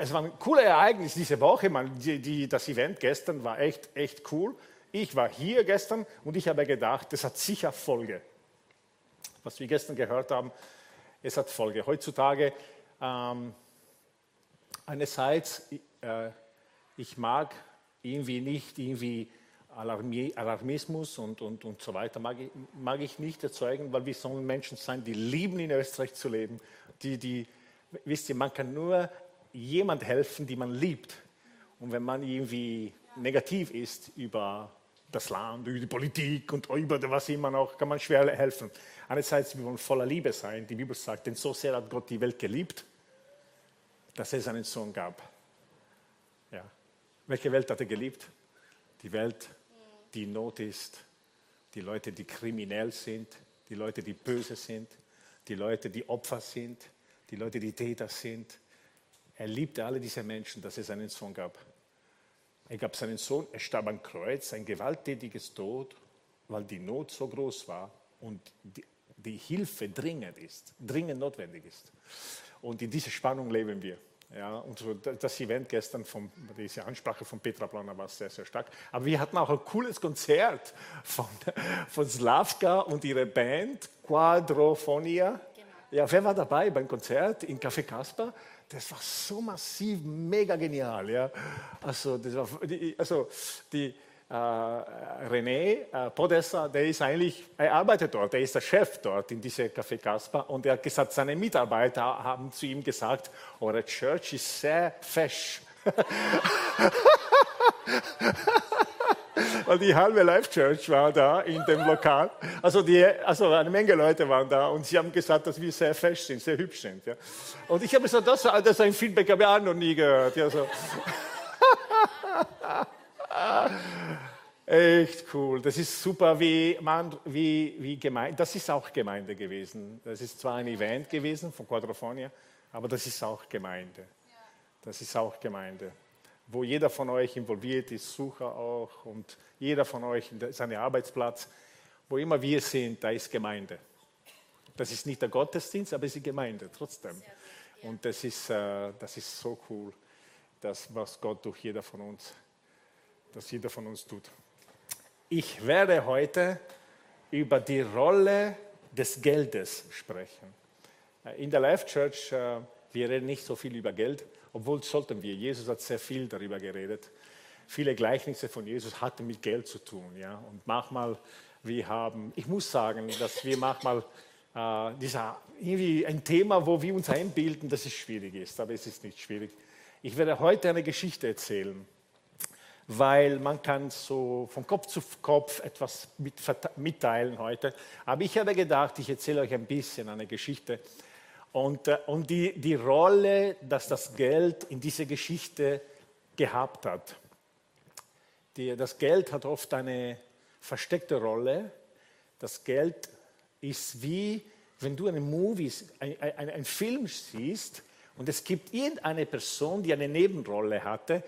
es war ein cooles Ereignis diese Woche. Man, die, die, das Event gestern war echt, echt cool. Ich war hier gestern und ich habe gedacht, das hat sicher Folge. Was wir gestern gehört haben, es hat Folge. Heutzutage, ähm, einerseits, äh, ich mag irgendwie nicht irgendwie Alarmismus und, und, und so weiter, mag ich, mag ich nicht erzeugen, weil wir sollen Menschen sein, die lieben in Österreich zu leben, die, die, wisst ihr, man kann nur jemand helfen, die man liebt. Und wenn man irgendwie negativ ist über das Land, über die Politik und über was immer noch, kann man schwer helfen. Einerseits, wir wollen voller Liebe sein. Die Bibel sagt, denn so sehr hat Gott die Welt geliebt, dass es einen Sohn gab. Ja. Welche Welt hat er geliebt? Die Welt, die in Not ist, die Leute, die kriminell sind, die Leute, die böse sind, die Leute, die Opfer sind, die Leute, die Täter sind, er liebte alle diese Menschen, dass es einen Sohn gab. Er gab seinen Sohn, er starb am Kreuz, ein gewalttätiges Tod, weil die Not so groß war und die, die Hilfe dringend ist, dringend notwendig ist. Und in dieser Spannung leben wir. Ja, und so das Event gestern, von, diese Ansprache von Petra Planer war sehr, sehr stark. Aber wir hatten auch ein cooles Konzert von, von Slavka und ihrer Band Quadrophonia. Genau. Ja, wer war dabei beim Konzert in Café Kasper? Das war so massiv, mega genial. Ja. Also, das war, also die, äh, René äh, Podessa, der ist eigentlich, er arbeitet dort, er ist der Chef dort in diesem Café Kasper und er hat gesagt, seine Mitarbeiter haben zu ihm gesagt, eure Church ist sehr fesch. weil die halbe Life Church war da in dem Lokal. Also, die, also eine Menge Leute waren da und sie haben gesagt, dass wir sehr fesch sind, sehr hübsch sind. Ja. Und ich habe gesagt, das, das ist ein Feedback, habe ich auch noch nie gehört. Ja, so. Echt cool. Das ist super, wie, man, wie, wie Gemeinde. Das ist auch Gemeinde gewesen. Das ist zwar ein Event gewesen von Quadrophonia, aber das ist auch Gemeinde. Das ist auch Gemeinde wo jeder von euch involviert ist, Sucher auch und jeder von euch in seinem Arbeitsplatz, wo immer wir sind, da ist Gemeinde. Das ist nicht der Gottesdienst, aber es ist Gemeinde trotzdem. Und das ist, äh, das ist so cool, das, was Gott durch jeder von uns, dass jeder von uns tut. Ich werde heute über die Rolle des Geldes sprechen. Äh, in der Life Church, äh, wir reden nicht so viel über Geld, obwohl sollten wir. Jesus hat sehr viel darüber geredet. Viele Gleichnisse von Jesus hatten mit Geld zu tun. Ja? Und manchmal, wir haben, ich muss sagen, dass wir manchmal äh, dieser, irgendwie ein Thema, wo wir uns einbilden, dass es schwierig ist, aber es ist nicht schwierig. Ich werde heute eine Geschichte erzählen, weil man kann so von Kopf zu Kopf etwas mit, mitteilen heute. Aber ich habe gedacht, ich erzähle euch ein bisschen eine Geschichte, und, äh, und die, die Rolle, dass das Geld in dieser Geschichte gehabt hat. Die, das Geld hat oft eine versteckte Rolle. Das Geld ist wie, wenn du einen Movie, ein, ein, ein Film siehst und es gibt irgendeine Person, die eine Nebenrolle hatte.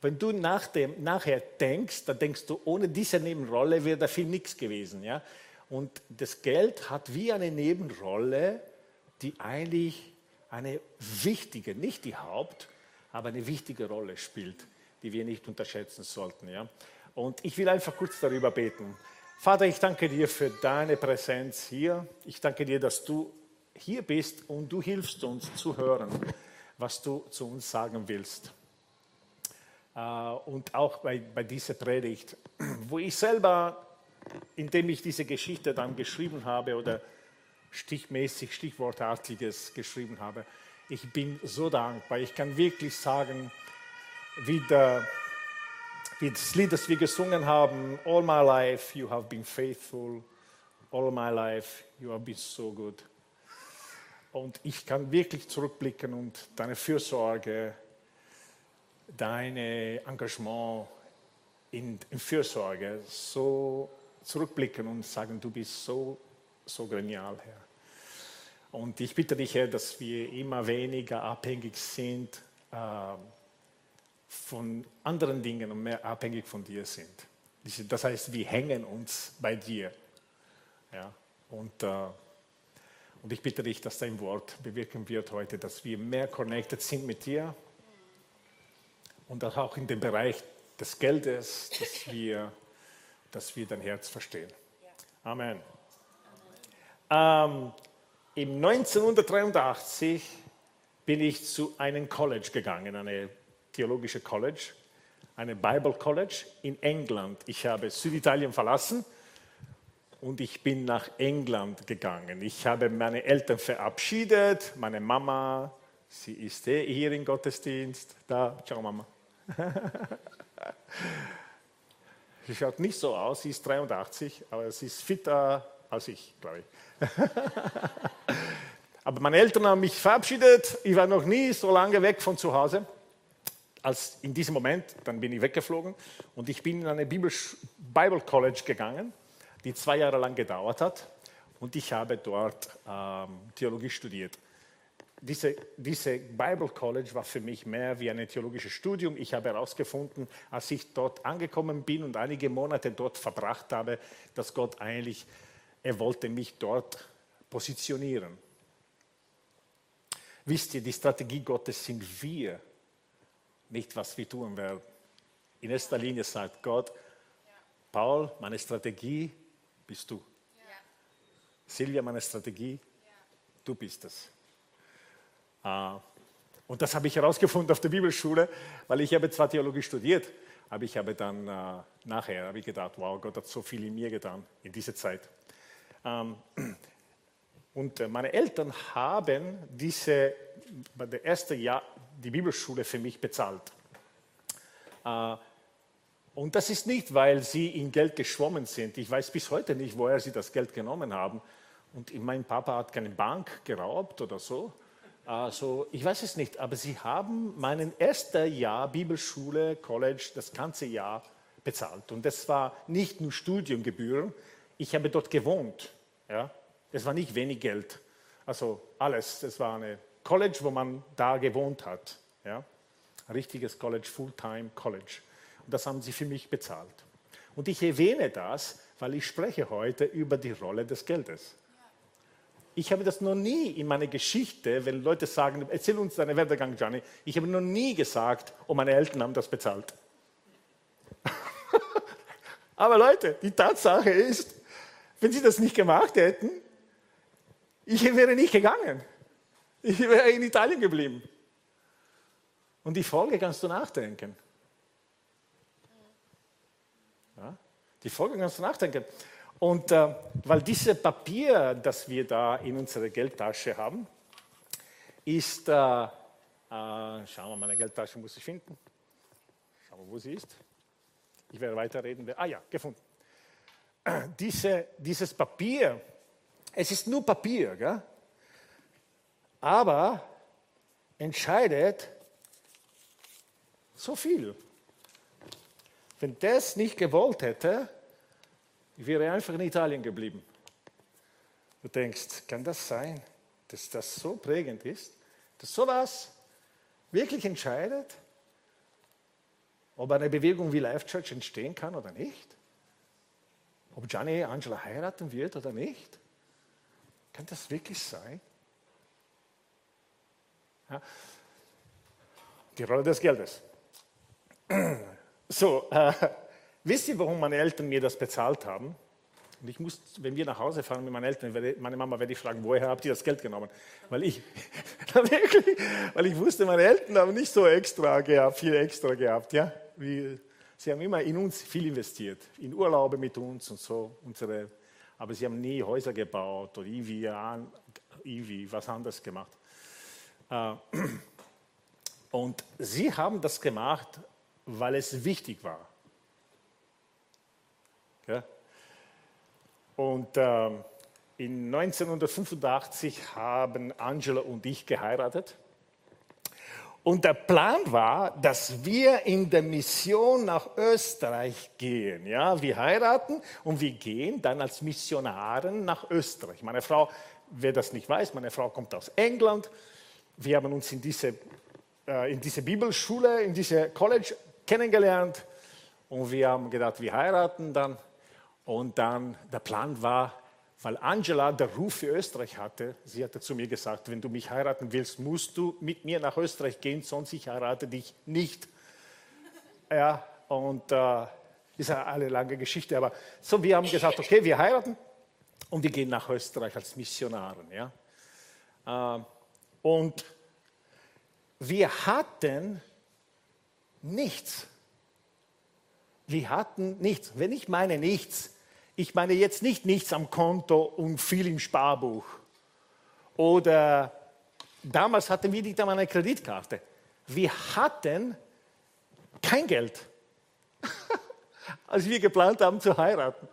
Wenn du nach dem, nachher denkst, dann denkst du, ohne diese Nebenrolle wäre der Film nichts gewesen. Ja? Und das Geld hat wie eine Nebenrolle die eigentlich eine wichtige, nicht die Haupt, aber eine wichtige Rolle spielt, die wir nicht unterschätzen sollten. Ja? Und ich will einfach kurz darüber beten. Vater, ich danke dir für deine Präsenz hier. Ich danke dir, dass du hier bist und du hilfst uns zu hören, was du zu uns sagen willst. Äh, und auch bei, bei dieser Predigt, wo ich selber, indem ich diese Geschichte dann geschrieben habe oder stichmäßig, stichwortartiges geschrieben habe. Ich bin so dankbar. Ich kann wirklich sagen, wie, der, wie das Lied, das wir gesungen haben, All my life you have been faithful, all my life you have been so good. Und ich kann wirklich zurückblicken und deine Fürsorge, dein Engagement in, in Fürsorge so zurückblicken und sagen, du bist so, so genial, Herr. Und ich bitte dich, Herr, dass wir immer weniger abhängig sind äh, von anderen Dingen und mehr abhängig von dir sind. Das heißt, wir hängen uns bei dir. Ja? Und, äh, und ich bitte dich, dass dein Wort bewirken wird heute, dass wir mehr connected sind mit dir und auch in dem Bereich des Geldes, dass wir, dass wir dein Herz verstehen. Amen. Ähm, Im 1983 bin ich zu einem College gegangen, eine theologische College, eine Bible College in England. Ich habe Süditalien verlassen und ich bin nach England gegangen. Ich habe meine Eltern verabschiedet, meine Mama, sie ist eh hier im Gottesdienst. Da, ciao Mama. sie schaut nicht so aus, sie ist 83, aber sie ist fitter als ich, glaube ich. aber meine Eltern haben mich verabschiedet. Ich war noch nie so lange weg von zu Hause als in diesem Moment. Dann bin ich weggeflogen und ich bin in eine Bible College gegangen die zwei Jahre lang gedauert hat. Und ich habe dort ähm, Theologie studiert. Diese, diese Bible College war für mich mehr wie ein theologisches Studium. Ich habe herausgefunden, als ich dort angekommen bin und einige Monate dort verbracht habe, dass Gott eigentlich, er wollte mich dort positionieren. Wisst ihr, die Strategie Gottes sind wir, nicht was wir tun werden. In erster Linie sagt Gott, Paul, meine Strategie bist du. Ja. Silvia, meine Strategie, ja. du bist es. Uh, und das habe ich herausgefunden auf der Bibelschule, weil ich habe zwar Theologie studiert, aber ich habe dann uh, nachher habe ich gedacht, wow, Gott hat so viel in mir getan in dieser Zeit. Ähm, und äh, meine Eltern haben diese, bei der ersten Jahr die Bibelschule für mich bezahlt. Uh, und das ist nicht, weil sie in Geld geschwommen sind. Ich weiß bis heute nicht, woher sie das Geld genommen haben. Und mein Papa hat keine Bank geraubt oder so. Also, ich weiß es nicht, aber sie haben meinen ersten Jahr Bibelschule, College, das ganze Jahr bezahlt. Und das war nicht nur Studiengebühren, ich habe dort gewohnt. Ja? Es war nicht wenig Geld. Also alles, das war eine College, wo man da gewohnt hat. Ja? Ein richtiges College, Fulltime College. Und das haben sie für mich bezahlt. Und ich erwähne das, weil ich spreche heute über die Rolle des Geldes. Ich habe das noch nie in meiner Geschichte, wenn Leute sagen, erzähl uns deinen Werdegang, Gianni, ich habe noch nie gesagt, oh, meine Eltern haben das bezahlt. Aber Leute, die Tatsache ist, wenn sie das nicht gemacht hätten, ich wäre nicht gegangen. Ich wäre in Italien geblieben. Und die Folge kannst du nachdenken. Die Folge kannst du nachdenken. Und äh, weil dieses Papier, das wir da in unserer Geldtasche haben, ist, äh, äh, schauen wir, meine Geldtasche muss ich finden. Schauen wir, wo sie ist. Ich werde weiterreden. Ah ja, gefunden. Diese, dieses Papier, es ist nur Papier, gell? aber entscheidet so viel. Wenn das nicht gewollt hätte, ich wäre einfach in Italien geblieben. Du denkst, kann das sein, dass das so prägend ist, dass sowas wirklich entscheidet, ob eine Bewegung wie Life Church entstehen kann oder nicht? Ob Gianni Angela heiraten wird oder nicht? Kann das wirklich sein? Ja. Die Rolle des Geldes. So, äh, wisst ihr, warum meine Eltern mir das bezahlt haben? Und ich muss, wenn wir nach Hause fahren mit meinen Eltern, werde, meine Mama werde ich fragen, woher habt ihr das Geld genommen? Weil ich, wirklich, weil ich wusste, meine Eltern haben nicht so extra gehabt, viel extra gehabt, ja. Wie, sie haben immer in uns viel investiert, in Urlaube mit uns und so, unsere, aber sie haben nie Häuser gebaut oder irgendwie, irgendwie was anderes gemacht. Äh, und sie haben das gemacht weil es wichtig war. Und äh, in 1985 haben Angela und ich geheiratet. Und der Plan war, dass wir in der Mission nach Österreich gehen. Ja, wir heiraten und wir gehen dann als Missionaren nach Österreich. Meine Frau, wer das nicht weiß, meine Frau kommt aus England. Wir haben uns in diese, äh, in diese Bibelschule, in diese College kennengelernt und wir haben gedacht, wir heiraten dann. Und dann der Plan war, weil Angela der Ruf für Österreich hatte, sie hatte zu mir gesagt, wenn du mich heiraten willst, musst du mit mir nach Österreich gehen, sonst ich heirate dich nicht. Ja, und äh, ist ja eine lange Geschichte, aber so, wir haben gesagt, okay, wir heiraten und wir gehen nach Österreich als Missionaren. Ja? Äh, und wir hatten nichts. Wir hatten nichts. Wenn ich meine nichts, ich meine jetzt nicht nichts am Konto und viel im Sparbuch. Oder damals hatten wir nicht einmal eine Kreditkarte. Wir hatten kein Geld, als wir geplant haben zu heiraten.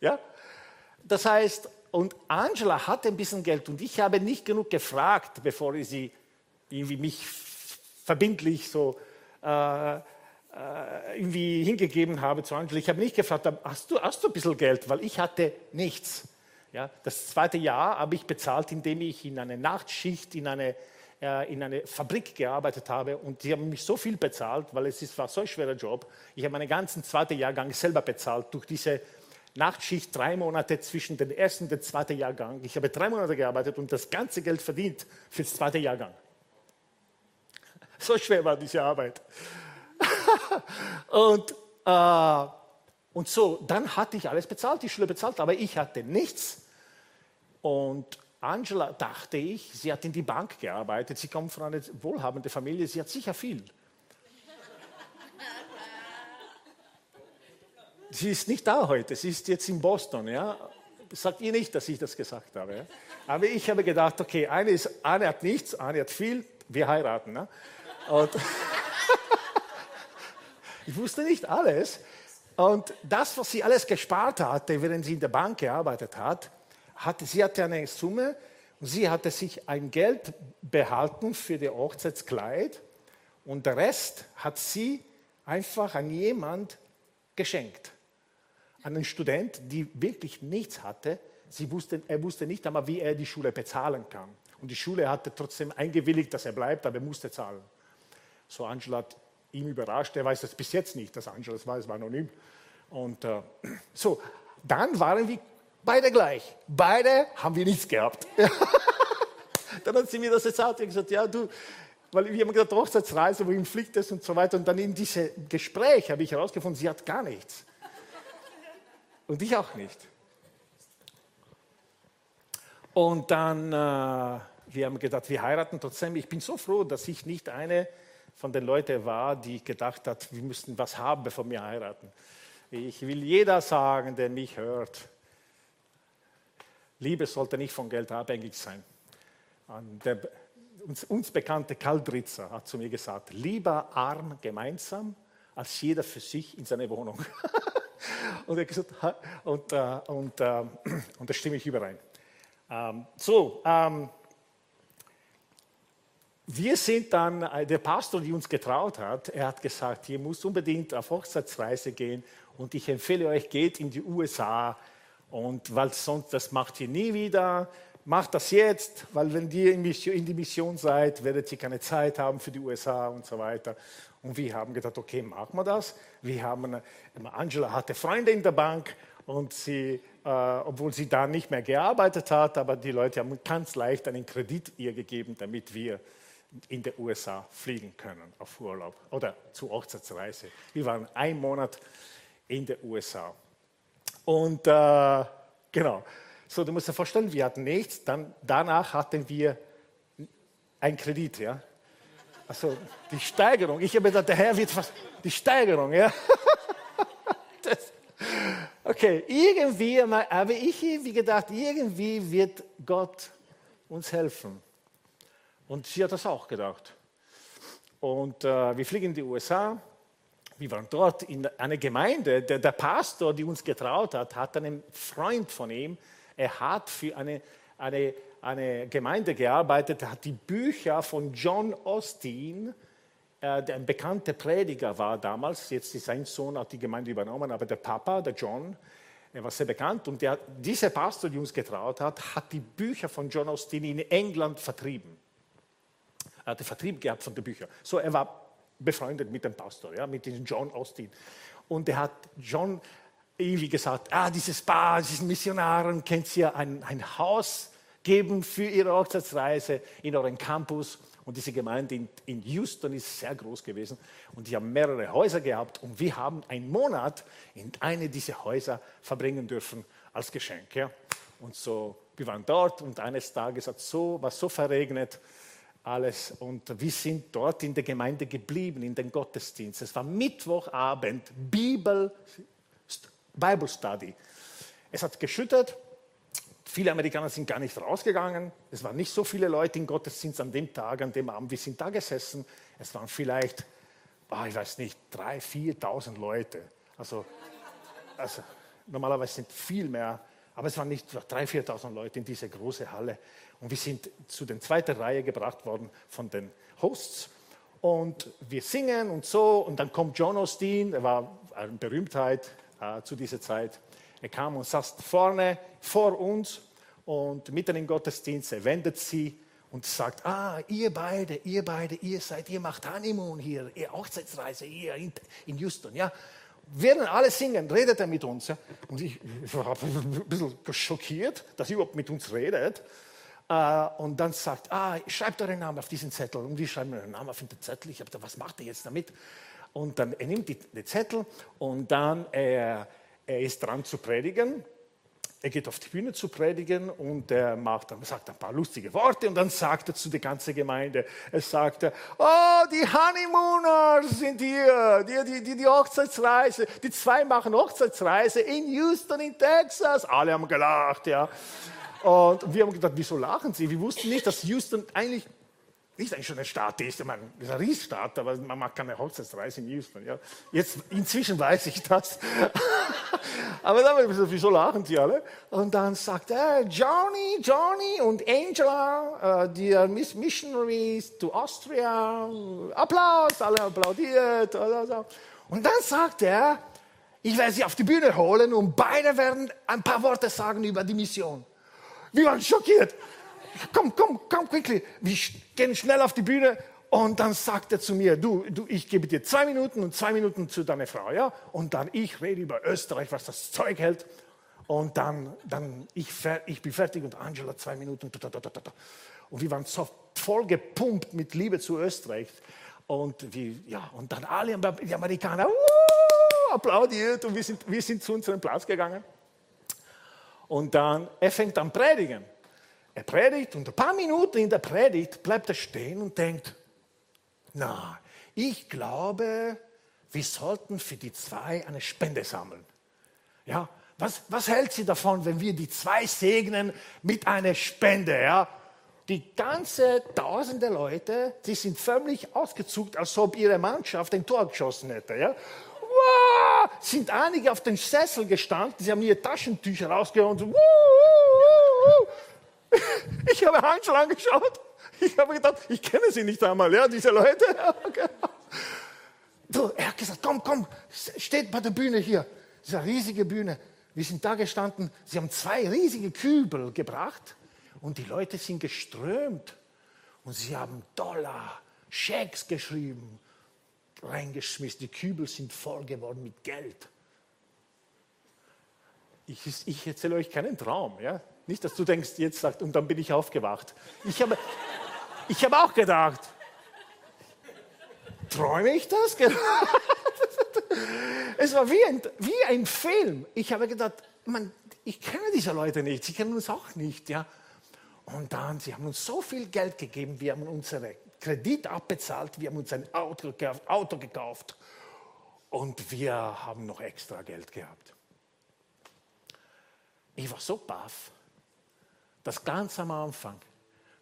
Ja? Das heißt, und Angela hatte ein bisschen Geld und ich habe nicht genug gefragt, bevor ich sie irgendwie mich verbindlich so äh, äh, irgendwie hingegeben habe zu Angela. Ich habe nicht gefragt, hast du, hast du ein bisschen Geld, weil ich hatte nichts. Ja, das zweite Jahr habe ich bezahlt, indem ich in eine Nachtschicht in eine, äh, in eine Fabrik gearbeitet habe und die haben mich so viel bezahlt, weil es ist, war so ein schwerer Job. Ich habe meinen ganzen zweiten Jahrgang selber bezahlt durch diese Nachtschicht, drei Monate zwischen dem ersten und dem zweiten Jahrgang. Ich habe drei Monate gearbeitet und das ganze Geld verdient für den zweiten Jahrgang. So schwer war diese Arbeit. und, äh, und so, dann hatte ich alles bezahlt, die Schule bezahlt, aber ich hatte nichts. Und Angela, dachte ich, sie hat in die Bank gearbeitet, sie kommt von einer wohlhabenden Familie, sie hat sicher viel. Sie ist nicht da heute, sie ist jetzt in Boston. Ja? Sagt ihr nicht, dass ich das gesagt habe. Ja? Aber ich habe gedacht, okay, eine, ist, eine hat nichts, eine hat viel, wir heiraten. Ne? Und ich wusste nicht alles. Und das, was sie alles gespart hatte, während sie in der Bank gearbeitet hat, hatte sie hatte eine Summe und sie hatte sich ein Geld behalten für das Hochzeitskleid und der Rest hat sie einfach an jemand geschenkt. An einen Student, der wirklich nichts hatte. Sie wusste, er wusste nicht einmal, wie er die Schule bezahlen kann. Und die Schule hatte trotzdem eingewilligt, dass er bleibt, aber er musste zahlen. So Angela hat ihn überrascht. Er weiß das bis jetzt nicht, dass Angela das weiß, war nie. Und äh, so, dann waren wir beide gleich. Beide haben wir nichts gehabt. dann hat sie mir das erzählt und gesagt, ja, du, weil wir haben gesagt, Hochzeitsreise, wohin fliegt es und so weiter. Und dann in diesem Gespräch habe ich herausgefunden, sie hat gar nichts. Und ich auch nicht. Und dann, äh, wir haben gedacht, wir heiraten trotzdem. Ich bin so froh, dass ich nicht eine von den Leuten war, die gedacht hat, wir müssten was haben, bevor wir heiraten. Ich will jeder sagen, der mich hört, Liebe sollte nicht von Geld abhängig sein. Der uns, uns bekannte Karl Dritzer hat zu mir gesagt, lieber arm gemeinsam als jeder für sich in seiner Wohnung. und, er gesagt, und, äh, und, äh, und da stimme ich überein. Ähm, so, ähm, wir sind dann, äh, der Pastor, der uns getraut hat, er hat gesagt, ihr müsst unbedingt auf Hochzeitsreise gehen und ich empfehle euch, geht in die USA und weil sonst, das macht ihr nie wieder, macht das jetzt, weil wenn ihr in die Mission seid, werdet ihr keine Zeit haben für die USA und so weiter. Und wir haben gedacht, okay, machen wir das. Wir haben, Angela hatte Freunde in der Bank und sie, äh, obwohl sie da nicht mehr gearbeitet hat, aber die Leute haben ganz leicht einen Kredit ihr gegeben, damit wir in der USA fliegen können auf Urlaub oder zur Hochzeitsreise. Wir waren einen Monat in der USA. Und äh, genau, so du musst dir vorstellen, wir hatten nichts, dann, danach hatten wir einen Kredit, ja. Also die Steigerung, ich habe gedacht, der Herr wird fast, die Steigerung, ja. das, okay, irgendwie, aber ich wie gedacht, irgendwie wird Gott uns helfen. Und sie hat das auch gedacht. Und äh, wir fliegen in die USA. Wir waren dort in einer Gemeinde. Der, der Pastor, der uns getraut hat, hat einen Freund von ihm. Er hat für eine, eine, eine Gemeinde gearbeitet. Er hat die Bücher von John Austin, äh, der ein bekannter Prediger war damals. Jetzt ist sein Sohn hat die Gemeinde übernommen, aber der Papa, der John, er war sehr bekannt. Und der, dieser Pastor, der uns getraut hat, hat die Bücher von John Austin in England vertrieben. Er hatte Vertrieb gehabt von den Büchern. So, er war befreundet mit dem Pastor, ja, mit diesem John Austin. Und er hat John irgendwie gesagt, ah, dieses Paar, diesen Missionaren, kennt ihr ein, ein Haus geben für ihre Hochzeitsreise in euren Campus. Und diese Gemeinde in, in Houston ist sehr groß gewesen und die haben mehrere Häuser gehabt und wir haben einen Monat in eine dieser Häuser verbringen dürfen als Geschenk. Ja. Und so, wir waren dort und eines Tages hat so, war so verregnet alles und wir sind dort in der Gemeinde geblieben, in den Gottesdienst. Es war Mittwochabend, Bibel, Bible Study. Es hat geschüttet, viele Amerikaner sind gar nicht rausgegangen. Es waren nicht so viele Leute im Gottesdienst an dem Tag, an dem Abend. Wir sind da gesessen. Es waren vielleicht, oh, ich weiß nicht, 3.000, 4.000 Leute. Also, also normalerweise sind viel mehr, aber es waren nicht 3.000, 4.000 Leute in dieser großen Halle. Und wir sind zu der zweiten Reihe gebracht worden von den Hosts. Und wir singen und so. Und dann kommt John Osteen, er war eine Berühmtheit äh, zu dieser Zeit. Er kam und saß vorne vor uns und mitten im Gottesdienst, er wendet sie und sagt, ah, ihr beide, ihr beide, ihr seid, ihr macht Honeymoon hier, ihr Hochzeitsreise hier in, in Houston, ja. Werden alle singen, redet er mit uns. Und ich war ein bisschen schockiert, dass er überhaupt mit uns redet. Uh, und dann sagt, ah, schreibt euren Namen auf diesen Zettel. Und die schreiben ihren Namen auf den Zettel. Ich habe gedacht, was macht er jetzt damit? Und dann er nimmt die, den Zettel und dann er, er ist dran zu predigen. Er geht auf die Bühne zu predigen und er macht dann, sagt ein paar lustige Worte und dann sagt er zu der ganzen Gemeinde, er sagt, oh, die Honeymooners sind hier, die, die, die, Hochzeitsreise, die zwei machen Hochzeitsreise in Houston, in Texas. Alle haben gelacht, ja. Und wir haben gedacht, wieso lachen Sie? Wir wussten nicht, dass Houston eigentlich nicht eigentlich schon eine Stadt ist. Ich meine, das ist eine Riesstadt, aber man macht keine Hochzeitsreise in Houston. Ja. Jetzt, inzwischen weiß ich das. aber dann, wieso lachen Sie alle? Und dann sagt er, Johnny, Johnny und Angela, uh, die Missionaries to Austria, Applaus, alle applaudiert. Und dann sagt er, ich werde sie auf die Bühne holen und beide werden ein paar Worte sagen über die Mission. Wir waren schockiert. Komm, komm, komm, quickly. Wir gehen schnell auf die Bühne und dann sagt er zu mir, du, du, ich gebe dir zwei Minuten und zwei Minuten zu deiner Frau, ja? Und dann ich rede über Österreich, was das Zeug hält. Und dann, dann ich, ich bin fertig und Angela zwei Minuten. Und wir waren so voll gepumpt mit Liebe zu Österreich. Und, wir, ja, und dann alle die Amerikaner uh, applaudiert und wir sind, wir sind zu unserem Platz gegangen. Und dann, er fängt an predigen. Er predigt und ein paar Minuten in der Predigt bleibt er stehen und denkt, na, ich glaube, wir sollten für die zwei eine Spende sammeln. Ja, was, was hält sie davon, wenn wir die zwei segnen mit einer Spende? Ja, die ganze tausende Leute, die sind förmlich ausgezuckt, als ob ihre Mannschaft ein Tor geschossen hätte. Ja? Wow, sind einige auf den Sessel gestanden, sie haben ihre Taschentücher rausgeholt und so, Ich habe Hanschel angeschaut. Ich habe gedacht, ich kenne sie nicht einmal, ja, diese Leute. Du, er hat gesagt, komm, komm, steht bei der Bühne hier. Diese riesige Bühne. Wir sind da gestanden. Sie haben zwei riesige Kübel gebracht und die Leute sind geströmt. Und sie haben Dollar, Schecks geschrieben, reingeschmissen. Die Kübel sind voll geworden mit Geld. Ich, ich erzähle euch keinen Traum. Ja? Nicht, dass du denkst, jetzt sagt, und dann bin ich aufgewacht. Ich habe, ich habe auch gedacht, träume ich das? es war wie ein, wie ein Film. Ich habe gedacht, man, ich kenne diese Leute nicht, sie kennen uns auch nicht. Ja? Und dann, sie haben uns so viel Geld gegeben, wir haben unsere Kredit abbezahlt, wir haben uns ein Auto gekauft, Auto gekauft und wir haben noch extra Geld gehabt. Ich war so baff dass ganz am Anfang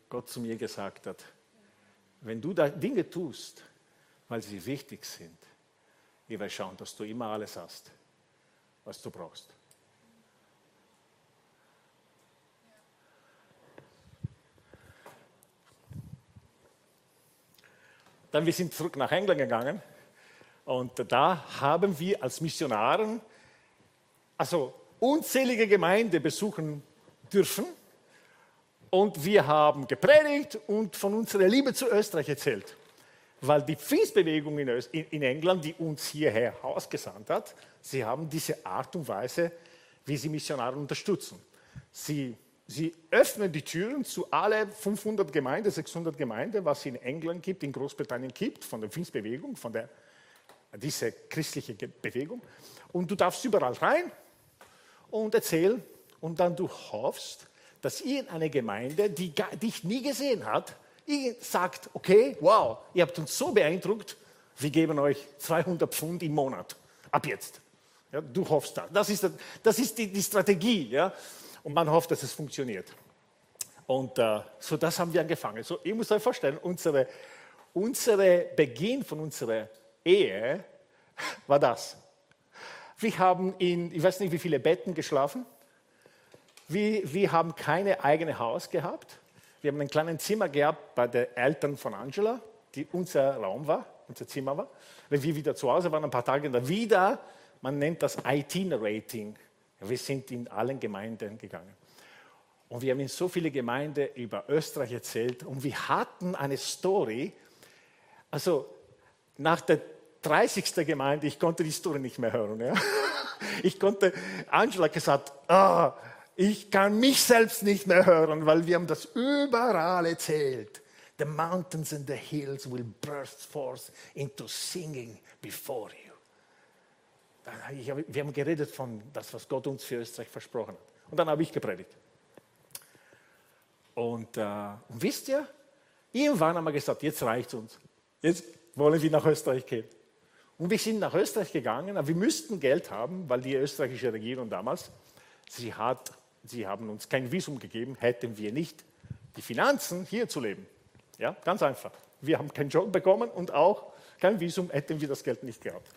Gott zu mir gesagt hat, wenn du da Dinge tust, weil sie wichtig sind, ich werde schauen, dass du immer alles hast, was du brauchst. Dann wir sind zurück nach England gegangen und da haben wir als Missionaren also unzählige Gemeinden besuchen dürfen und wir haben gepredigt und von unserer Liebe zu Österreich erzählt. Weil die Pfingstbewegung in, in England, die uns hierher ausgesandt hat, sie haben diese Art und Weise, wie sie Missionare unterstützen. Sie, sie öffnen die Türen zu alle 500 Gemeinden, 600 Gemeinden, was es in England gibt, in Großbritannien gibt, von der Pfingstbewegung, von der, diese christliche Bewegung. Und du darfst überall rein und erzählen. Und dann du hoffst, dass irgendeine Gemeinde, die dich nie gesehen hat, sagt, okay, wow, ihr habt uns so beeindruckt, wir geben euch 200 Pfund im Monat. Ab jetzt. Ja, du hoffst das. Das ist, das ist die, die Strategie. Ja? Und man hofft, dass es funktioniert. Und äh, so das haben wir angefangen. So, ihr müsst euch vorstellen, unsere, unsere Beginn von unserer Ehe war das. Wir haben in, ich weiß nicht, wie viele Betten geschlafen. Wir, wir haben keine eigene Haus gehabt. Wir haben ein kleines Zimmer gehabt bei den Eltern von Angela, die unser Raum war, unser Zimmer war. Wenn wir wieder zu Hause waren, ein paar Tage dann wieder, man nennt das Itinerating. Wir sind in allen Gemeinden gegangen. Und wir haben in so viele Gemeinden über Österreich erzählt und wir hatten eine Story. Also nach der 30. Gemeinde, ich konnte die Story nicht mehr hören. Ja? Ich konnte, Angela gesagt, oh, ich kann mich selbst nicht mehr hören, weil wir haben das überall erzählt. The mountains and the hills will burst forth into singing before you. Wir haben geredet von das, was Gott uns für Österreich versprochen hat. Und dann habe ich gepredigt. Und, äh, und wisst ihr, irgendwann haben wir gesagt, jetzt reicht es uns. Jetzt wollen wir nach Österreich gehen. Und wir sind nach Österreich gegangen, aber wir müssten Geld haben, weil die österreichische Regierung damals, sie hat Sie haben uns kein Visum gegeben, hätten wir nicht die Finanzen, hier zu leben. Ja, ganz einfach. Wir haben keinen Job bekommen und auch kein Visum, hätten wir das Geld nicht gehabt.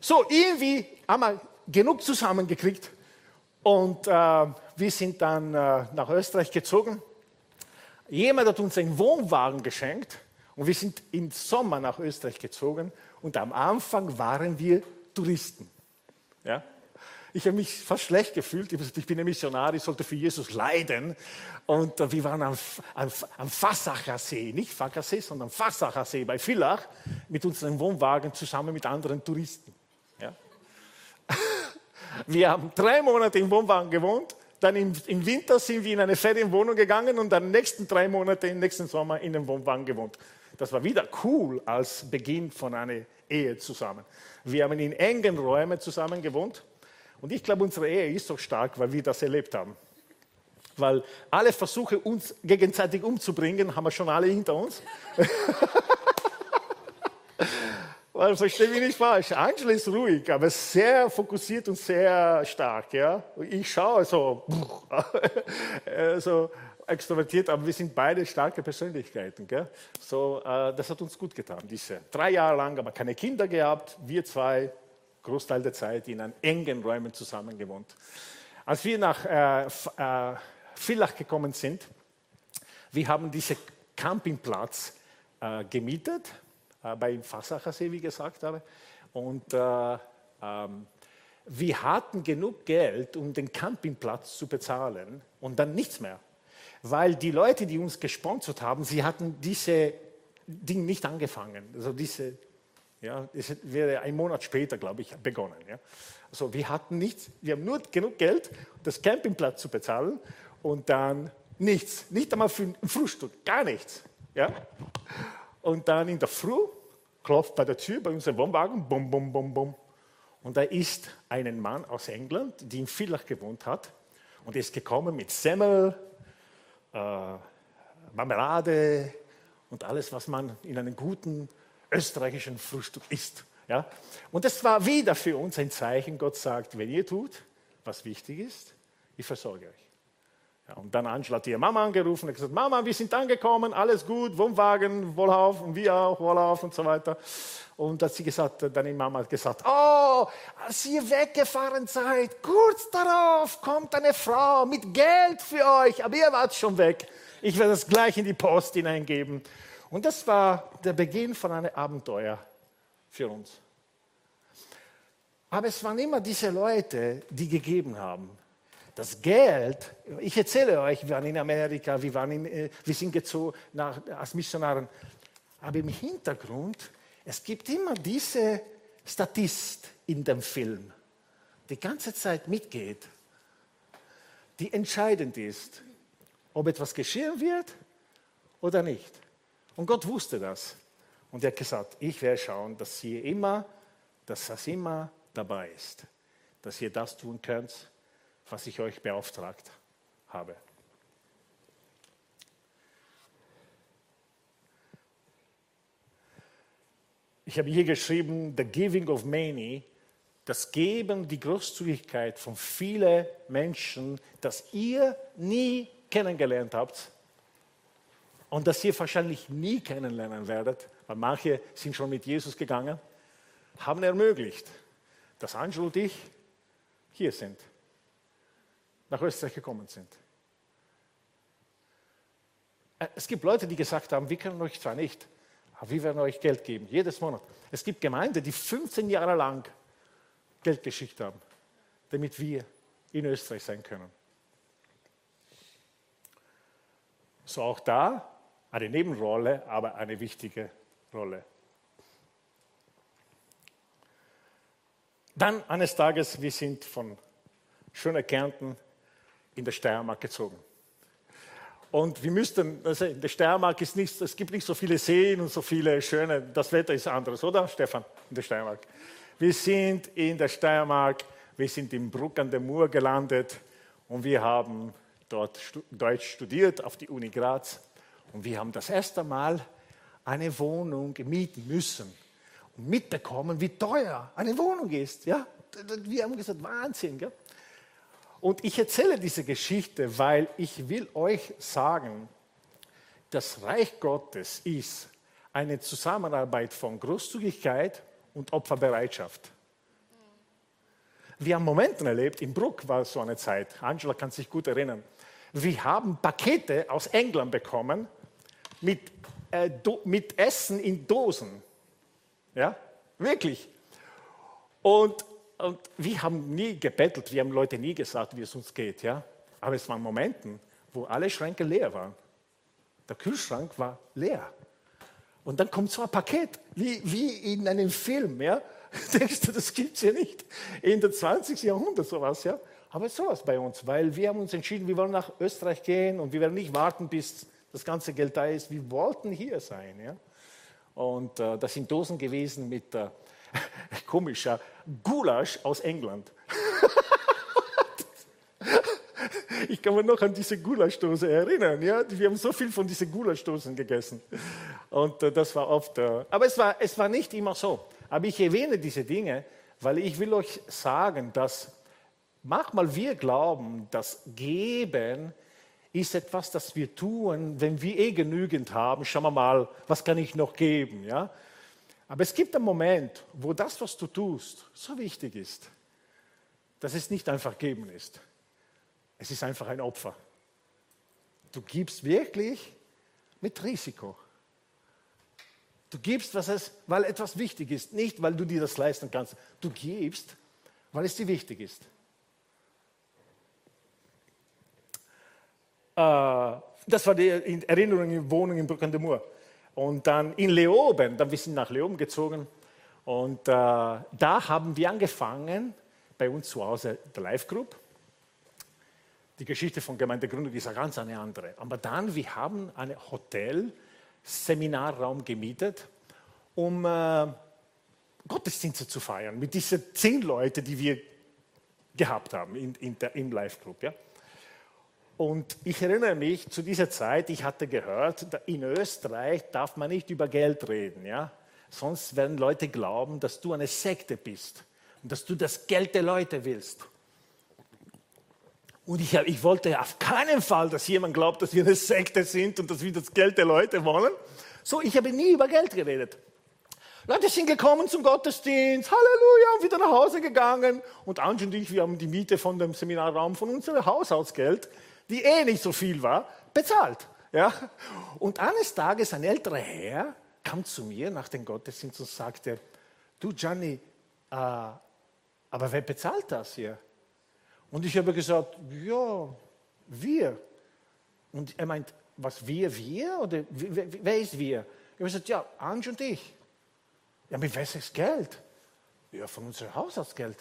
So, irgendwie haben wir genug zusammengekriegt und äh, wir sind dann äh, nach Österreich gezogen. Jemand hat uns einen Wohnwagen geschenkt und wir sind im Sommer nach Österreich gezogen und am Anfang waren wir Touristen. Ja? Ich habe mich fast schlecht gefühlt. Ich bin ein Missionar, ich sollte für Jesus leiden. Und äh, wir waren am, am, am Fassacher See, nicht Fackersee, sondern Fassacher See bei Villach mit unserem Wohnwagen zusammen mit anderen Touristen. Ja? Wir haben drei Monate im Wohnwagen gewohnt. Dann im, im, Winter sind wir in eine Ferienwohnung gegangen und dann nächsten drei Monate im nächsten Sommer in einem Wohnwagen gewohnt. Das war wieder cool als Beginn von einer Ehe zusammen. Wir haben in engen Räumen zusammen gewohnt. Und ich glaube, unsere Ehe ist so stark, weil wir das erlebt haben. Weil alle Versuche, uns gegenseitig umzubringen, haben wir schon alle hinter uns. Weil, verstehe mich nicht falsch, Angela ist ruhig, aber sehr fokussiert und sehr stark. Ja? Ich schaue so, so extrovertiert, aber wir sind beide starke Persönlichkeiten. Gell? So, äh, das hat uns gut getan. Diese drei Jahre lang aber keine Kinder gehabt, wir zwei Großteil der Zeit in engen Räumen zusammen gewohnt. Als wir nach äh, äh, Villach gekommen sind, wir haben diesen Campingplatz äh, gemietet, äh, bei Fassacher See, wie gesagt habe. Und äh, ähm, wir hatten genug Geld, um den Campingplatz zu bezahlen und dann nichts mehr. Weil die Leute, die uns gesponsert haben, sie hatten diese Ding nicht angefangen. Also diese ja, es wäre ein Monat später, glaube ich, begonnen. Ja. Also wir hatten nichts, wir haben nur genug Geld, das Campingplatz zu bezahlen und dann nichts, nicht einmal für ein Frühstück, gar nichts. Ja. Und dann in der Früh klopft bei der Tür bei unserem Wohnwagen, bum, bum, bum, bum. Und da ist ein Mann aus England, der in Villach gewohnt hat und ist gekommen mit Semmel, äh, Marmelade und alles, was man in einem guten österreichischen Frühstück isst. Ja? Und das war wieder für uns ein Zeichen, Gott sagt, wenn ihr tut, was wichtig ist, ich versorge euch. Ja, und dann Angela hat ihre Mama angerufen und gesagt, Mama, wir sind angekommen, alles gut, Wohnwagen, Wohlauf und wir auch, Wohlauf und so weiter. Und hat sie gesagt, dann die Mama hat gesagt, oh, als ihr weggefahren seid, kurz darauf kommt eine Frau mit Geld für euch, aber ihr wart schon weg. Ich werde es gleich in die Post hineingeben. Und das war der Beginn von einem Abenteuer für uns. Aber es waren immer diese Leute, die gegeben haben. Das Geld, ich erzähle euch, wir waren in Amerika, wir, waren in, äh, wir sind gezogen nach, als Missionaren. Aber im Hintergrund, es gibt immer diese Statist in dem Film, die ganze Zeit mitgeht, die entscheidend ist. ob etwas geschehen wird oder nicht. Und Gott wusste das. Und er hat gesagt, ich werde schauen, dass ihr immer, dass das immer dabei ist, dass ihr das tun könnt, was ich euch beauftragt habe. Ich habe hier geschrieben, the giving of many, das Geben, die Großzügigkeit von vielen Menschen, das ihr nie kennengelernt habt und das ihr wahrscheinlich nie kennenlernen werdet, weil manche sind schon mit Jesus gegangen, haben ermöglicht, dass Angel und ich hier sind, nach Österreich gekommen sind. Äh, es gibt Leute, die gesagt haben, wir können euch zwar nicht, aber wir werden euch Geld geben, jedes Monat. Es gibt Gemeinden, die 15 Jahre lang Geld geschickt haben, damit wir in Österreich sein können. So auch da eine Nebenrolle, aber eine wichtige Rolle. Dann eines Tages, wir sind von schöner Kärnten in der Steiermark gezogen. Und wir müssten, also in der Steiermark ist nicht, es gibt nicht so viele Seen und so viele schöne, das Wetter ist anderes, oder Stefan, in der Steiermark? Wir sind in der Steiermark, wir sind in Bruck an der Mur gelandet und wir haben dort Deutsch studiert auf die Uni Graz und wir haben das erste Mal eine Wohnung mieten müssen und mitbekommen, wie teuer eine Wohnung ist. Ja? Wir haben gesagt, Wahnsinn. Gell? Und ich erzähle diese Geschichte, weil ich will euch sagen, das Reich Gottes ist eine Zusammenarbeit von Großzügigkeit und Opferbereitschaft. Wir haben Momente erlebt, in Bruck war so eine Zeit, Angela kann sich gut erinnern. Wir haben Pakete aus England bekommen mit, äh, mit Essen in Dosen. Ja, wirklich. Und, und wir haben nie gebettelt, wir haben Leute nie gesagt, wie es uns geht. Ja? Aber es waren Momente, wo alle Schränke leer waren. Der Kühlschrank war leer. Und dann kommt so ein Paket, wie, wie in einem Film. Ja? Denkst du, das gibt es ja nicht. In der 20. Jahrhundert sowas. Ja? Aber sowas bei uns, weil wir haben uns entschieden, wir wollen nach Österreich gehen und wir werden nicht warten, bis das ganze Geld da ist. Wir wollten hier sein. Ja? Und äh, das sind Dosen gewesen mit äh, komischer Gulasch aus England. ich kann mich noch an diese Gulaschdose erinnern. Ja? Wir haben so viel von diesen Gulaschdosen gegessen. Und äh, das war oft. Äh, aber es war, es war nicht immer so. Aber ich erwähne diese Dinge, weil ich will euch sagen, dass manchmal wir glauben, dass Geben ist etwas, das wir tun, wenn wir eh genügend haben. Schauen wir mal, was kann ich noch geben? Ja? Aber es gibt einen Moment, wo das, was du tust, so wichtig ist, dass es nicht einfach geben ist. Es ist einfach ein Opfer. Du gibst wirklich mit Risiko. Du gibst, was es, weil etwas wichtig ist, nicht weil du dir das leisten kannst. Du gibst, weil es dir wichtig ist. Äh, das war die Erinnerung in Wohnung in Brück an der Mur. Und dann in Leoben, dann wir sind nach Leoben gezogen und äh, da haben wir angefangen, bei uns zu Hause der Live Group. Die Geschichte von Gemeindegründung ist eine ganz eine andere. Aber dann, wir haben ein Hotel, Seminarraum gemietet, um äh, Gottesdienste zu feiern mit diesen zehn Leuten, die wir gehabt haben in, in der, im Live Group. Ja? Und ich erinnere mich zu dieser Zeit, ich hatte gehört, in Österreich darf man nicht über Geld reden, ja? Sonst werden Leute glauben, dass du eine Sekte bist und dass du das Geld der Leute willst. Und ich, ich wollte auf keinen Fall, dass jemand glaubt, dass wir eine Sekte sind und dass wir das Geld der Leute wollen. So, ich habe nie über Geld geredet. Leute sind gekommen zum Gottesdienst, Halleluja, und wieder nach Hause gegangen. Und Ange und ich, wir haben die Miete von dem Seminarraum von unserem Haushaltsgeld die eh nicht so viel war, bezahlt. Ja? Und eines Tages ein älterer Herr kam zu mir nach dem Gottesdienst und sagte, du Gianni, äh, aber wer bezahlt das hier? Und ich habe gesagt, ja, wir. Und er meint, was wir, wir? Oder wer, wer ist wir? Ich habe gesagt, ja, Ange und ich. Ja, mit welches Geld? Ja, von unserem Haushaltsgeld.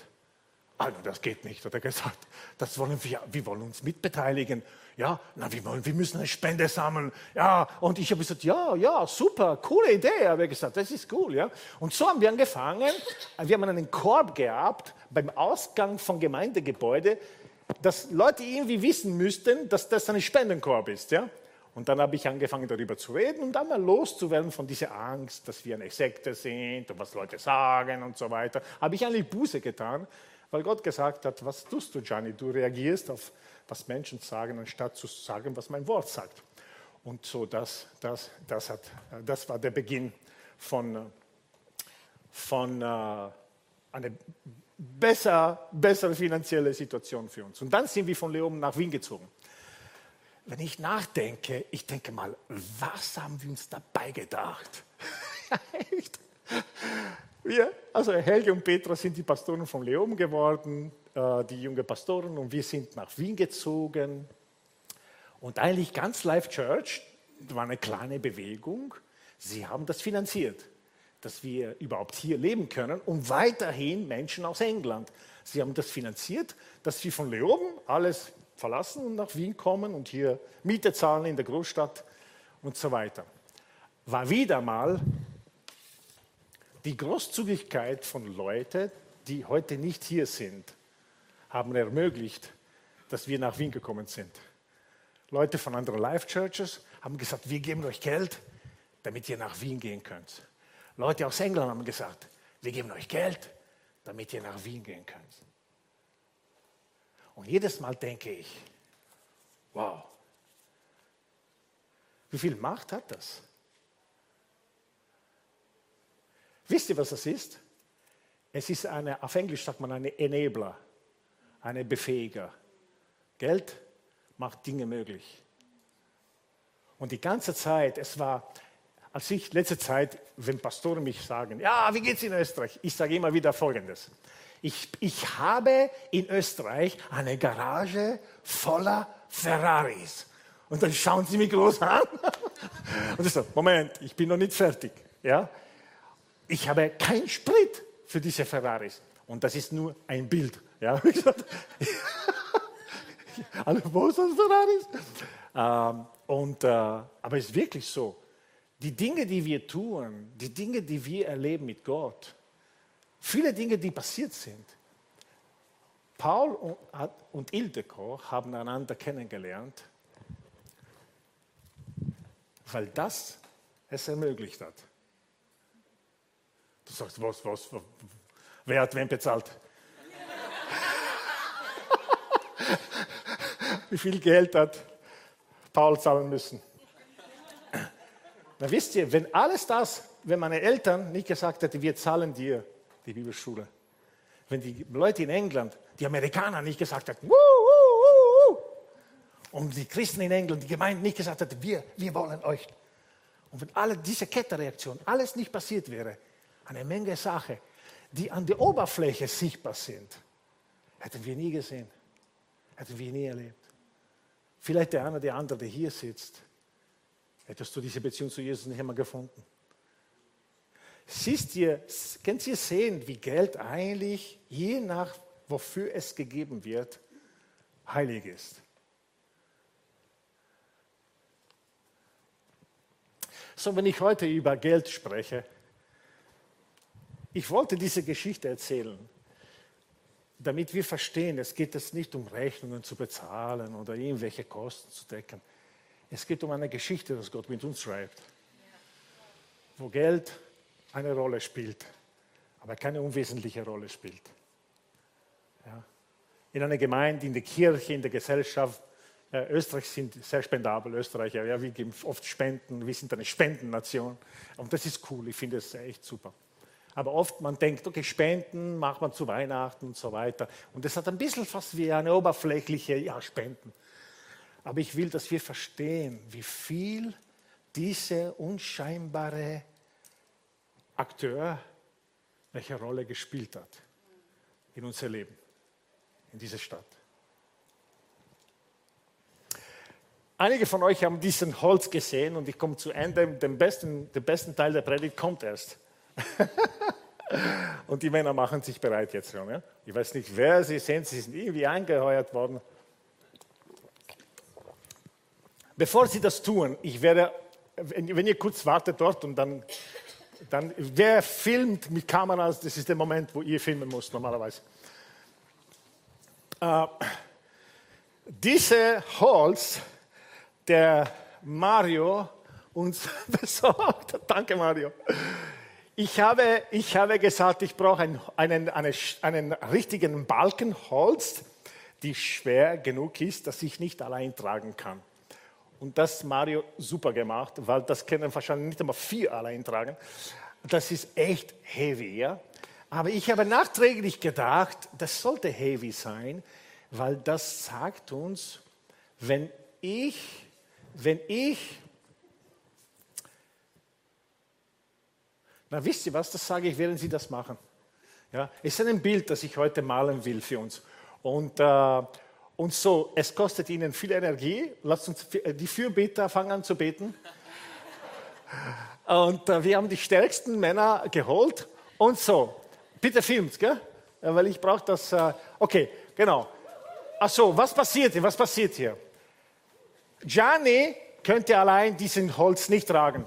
Also das geht nicht, hat er gesagt. Das wollen wir, wir wollen uns mitbeteiligen. Ja, na, wir, wollen, wir müssen eine Spende sammeln. Ja, und ich habe gesagt, ja, ja, super, coole Idee, habe ich gesagt, das ist cool, ja. Und so haben wir angefangen. Wir haben einen Korb gehabt beim Ausgang von Gemeindegebäude, dass Leute irgendwie wissen müssten, dass das ein Spendenkorb ist, ja. Und dann habe ich angefangen darüber zu reden und dann mal loszuwerden von dieser Angst, dass wir eine Sekte sind und was Leute sagen und so weiter. Habe ich eigentlich Buße getan, weil Gott gesagt hat, was tust du, Gianni? Du reagierst auf, was Menschen sagen, anstatt zu sagen, was mein Wort sagt. Und so, das, das, das, hat, das war der Beginn von, von äh, einer besser, besseren finanziellen Situation für uns. Und dann sind wir von Leoben nach Wien gezogen wenn ich nachdenke, ich denke mal, was haben wir uns dabei gedacht? wir, also Helge und Petra sind die Pastoren von Leom geworden, äh, die junge Pastoren, und wir sind nach Wien gezogen. Und eigentlich ganz Life Church war eine kleine Bewegung. Sie haben das finanziert, dass wir überhaupt hier leben können und weiterhin Menschen aus England. Sie haben das finanziert, dass wir von Leoben alles verlassen und nach Wien kommen und hier Miete zahlen in der Großstadt und so weiter. War wieder mal die Großzügigkeit von Leuten, die heute nicht hier sind, haben ermöglicht, dass wir nach Wien gekommen sind. Leute von anderen Life Churches haben gesagt, wir geben euch Geld, damit ihr nach Wien gehen könnt. Leute aus England haben gesagt, wir geben euch Geld, damit ihr nach Wien gehen könnt. Und jedes Mal denke ich, wow, wie viel Macht hat das? Wisst ihr, was das ist? Es ist eine, auf Englisch sagt man eine Enabler, eine Befähiger. Geld macht Dinge möglich. Und die ganze Zeit, es war, als ich letzte Zeit, wenn Pastoren mich sagen, ja, wie geht's in Österreich? Ich sage immer wieder Folgendes. Ich, ich habe in Österreich eine Garage voller Ferraris. Und dann schauen sie mich groß an. Und ich so, Moment, ich bin noch nicht fertig. Ja? Ich habe keinen Sprit für diese Ferraris. Und das ist nur ein Bild. Ja? Alle wo sind Ferraris? Ähm, und, äh, aber es ist wirklich so. Die Dinge, die wir tun, die Dinge, die wir erleben mit Gott, Viele Dinge, die passiert sind. Paul und Ildeko haben einander kennengelernt, weil das es ermöglicht hat. Du sagst, was, was, wer hat wen bezahlt? Wie viel Geld hat Paul zahlen müssen? Na wisst ihr, wenn alles das, wenn meine Eltern nicht gesagt hätten, wir zahlen dir die Bibelschule. Wenn die Leute in England, die Amerikaner nicht gesagt hätten, wuh, wuh, wuh, und die Christen in England, die Gemeinden nicht gesagt hätten, wir, wir wollen euch. Und wenn alle diese Kettenreaktion, alles nicht passiert wäre, eine Menge Sachen, die an der Oberfläche sichtbar sind, hätten wir nie gesehen, hätten wir nie erlebt. Vielleicht der eine oder der andere, der hier sitzt, hättest du diese Beziehung zu Jesus nicht einmal gefunden. Siehst ihr, könnt ihr sehen, wie Geld eigentlich, je nach wofür es gegeben wird, heilig ist. So, wenn ich heute über Geld spreche, ich wollte diese Geschichte erzählen, damit wir verstehen, es geht jetzt nicht um Rechnungen zu bezahlen oder irgendwelche Kosten zu decken. Es geht um eine Geschichte, die Gott mit uns schreibt, wo Geld eine Rolle spielt, aber keine unwesentliche Rolle spielt. Ja. In einer Gemeinde, in der Kirche, in der Gesellschaft, ja, Österreich sind sehr spendabel, Österreicher, ja, wir geben oft Spenden, wir sind eine Spendennation und das ist cool, ich finde es echt super. Aber oft man denkt, okay, Spenden macht man zu Weihnachten und so weiter. Und das hat ein bisschen fast wie eine oberflächliche, ja, Spenden. Aber ich will, dass wir verstehen, wie viel diese unscheinbare Akteur welche Rolle gespielt hat in unser Leben, in dieser Stadt. Einige von euch haben diesen Holz gesehen und ich komme zu Ende, den besten, den besten Teil der Predigt kommt erst. Und die Männer machen sich bereit jetzt schon. Ja? Ich weiß nicht, wer sie sind, sie sind irgendwie eingeheuert worden. Bevor sie das tun, ich werde, wenn ihr kurz wartet dort und dann, dann wer filmt mit Kameras, das ist der Moment, wo ihr filmen müsst normalerweise. Äh, diese Holz, der Mario uns besorgt, danke Mario, ich habe, ich habe gesagt, ich brauche einen, einen, einen, einen richtigen Balken Holz, die schwer genug ist, dass ich nicht allein tragen kann. Und das Mario super gemacht, weil das können wahrscheinlich nicht einmal vier allein tragen. Das ist echt heavy, ja. Aber ich habe nachträglich gedacht, das sollte heavy sein, weil das sagt uns, wenn ich, wenn ich Na, wisst ihr was? Das sage ich, während Sie das machen. Ja, es ist ein Bild, das ich heute malen will für uns. Und, äh, und so, es kostet Ihnen viel Energie. Lasst uns die Fürbeter fangen an zu beten. Und äh, wir haben die stärksten Männer geholt. Und so, bitte filmt, gell? Weil ich brauche das. Äh, okay, genau. Ach so, was passiert hier? Was passiert hier? Gianni könnte allein diesen Holz nicht tragen.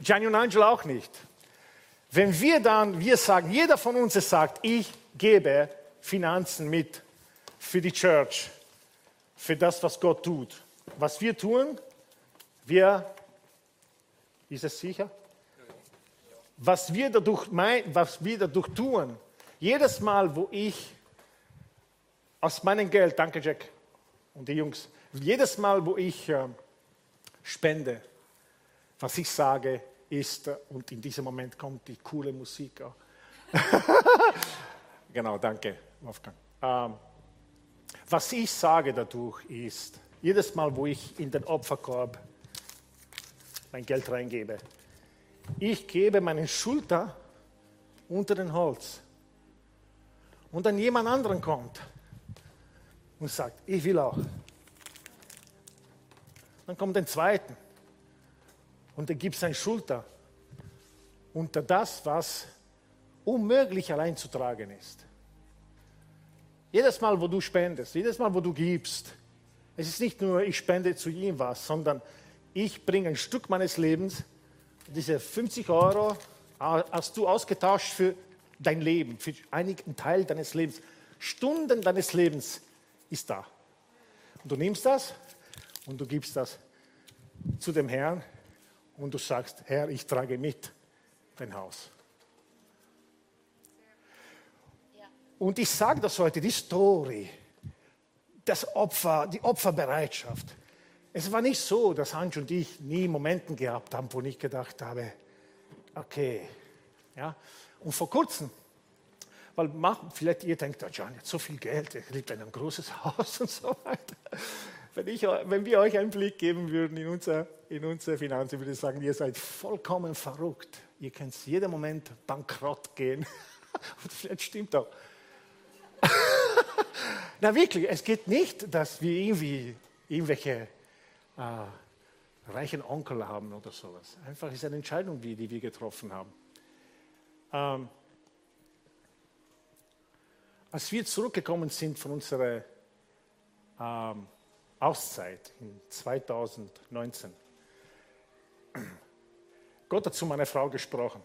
Gianni und Angela auch nicht. Wenn wir dann, wir sagen, jeder von uns sagt, ich gebe Finanzen mit für die Church, für das, was Gott tut. Was wir tun, wir, ist es sicher? Was wir dadurch, mein, was wir dadurch tun, jedes Mal, wo ich aus meinem Geld, danke Jack und die Jungs, jedes Mal, wo ich äh, spende, was ich sage, ist, und in diesem Moment kommt die coole Musik. genau, danke, Wolfgang. Ähm, was ich sage dadurch ist, jedes Mal, wo ich in den Opferkorb mein Geld reingebe, ich gebe meine Schulter unter den Holz. Und dann jemand anderen kommt und sagt, ich will auch. Dann kommt ein zweiter und er gibt seine Schulter unter das, was unmöglich allein zu tragen ist. Jedes Mal, wo du spendest, jedes Mal, wo du gibst, es ist nicht nur, ich spende zu ihm was, sondern ich bringe ein Stück meines Lebens, diese 50 Euro hast du ausgetauscht für dein Leben, für einigen Teil deines Lebens. Stunden deines Lebens ist da. Und du nimmst das und du gibst das zu dem Herrn und du sagst, Herr, ich trage mit dein Haus. Und ich sage das heute, die Story, das Opfer, die Opferbereitschaft. Es war nicht so, dass Hans und ich nie Momente gehabt haben, wo ich gedacht habe, okay, ja. Und vor kurzem, weil vielleicht ihr denkt, oh John, hat so viel Geld, er lebt in einem großes Haus und so weiter. Wenn, ich, wenn wir euch einen Blick geben würden in unser, in unsere Finanzen, würde ich sagen, ihr seid vollkommen verrückt. Ihr könnt jeden Moment bankrott gehen. Und vielleicht stimmt auch. Na wirklich, es geht nicht, dass wir irgendwie irgendwelche äh, reichen Onkel haben oder sowas. Einfach ist eine Entscheidung, die, die wir getroffen haben. Ähm, als wir zurückgekommen sind von unserer ähm, Auszeit in 2019. Gott hat zu meiner Frau gesprochen.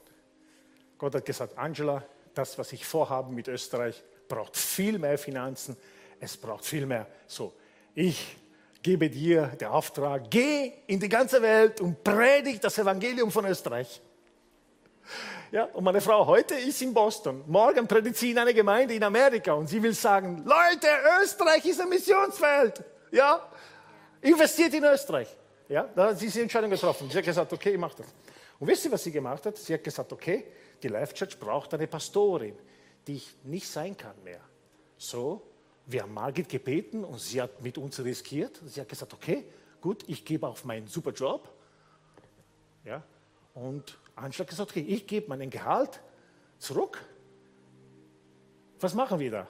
Gott hat gesagt, Angela, das, was ich vorhabe mit Österreich, braucht viel mehr Finanzen. Es braucht viel mehr. So, ich gebe dir den Auftrag, geh in die ganze Welt und predige das Evangelium von Österreich. Ja, und meine Frau heute ist in Boston. Morgen predigt sie in einer Gemeinde in Amerika und sie will sagen, Leute, Österreich ist ein Missionsfeld. Ja? Investiert in Österreich. Ja? Da hat sie diese Entscheidung getroffen. Sie hat gesagt, okay, ich mache das. Und wisst ihr, was sie gemacht hat? Sie hat gesagt, okay, die Life Church braucht eine Pastorin, die ich nicht sein kann mehr. So, wir haben Margit gebeten und sie hat mit uns riskiert. Sie hat gesagt, okay, gut, ich gebe auf meinen super Job. Ja? Und hat gesagt, okay, ich gebe meinen Gehalt zurück. Was machen wir da?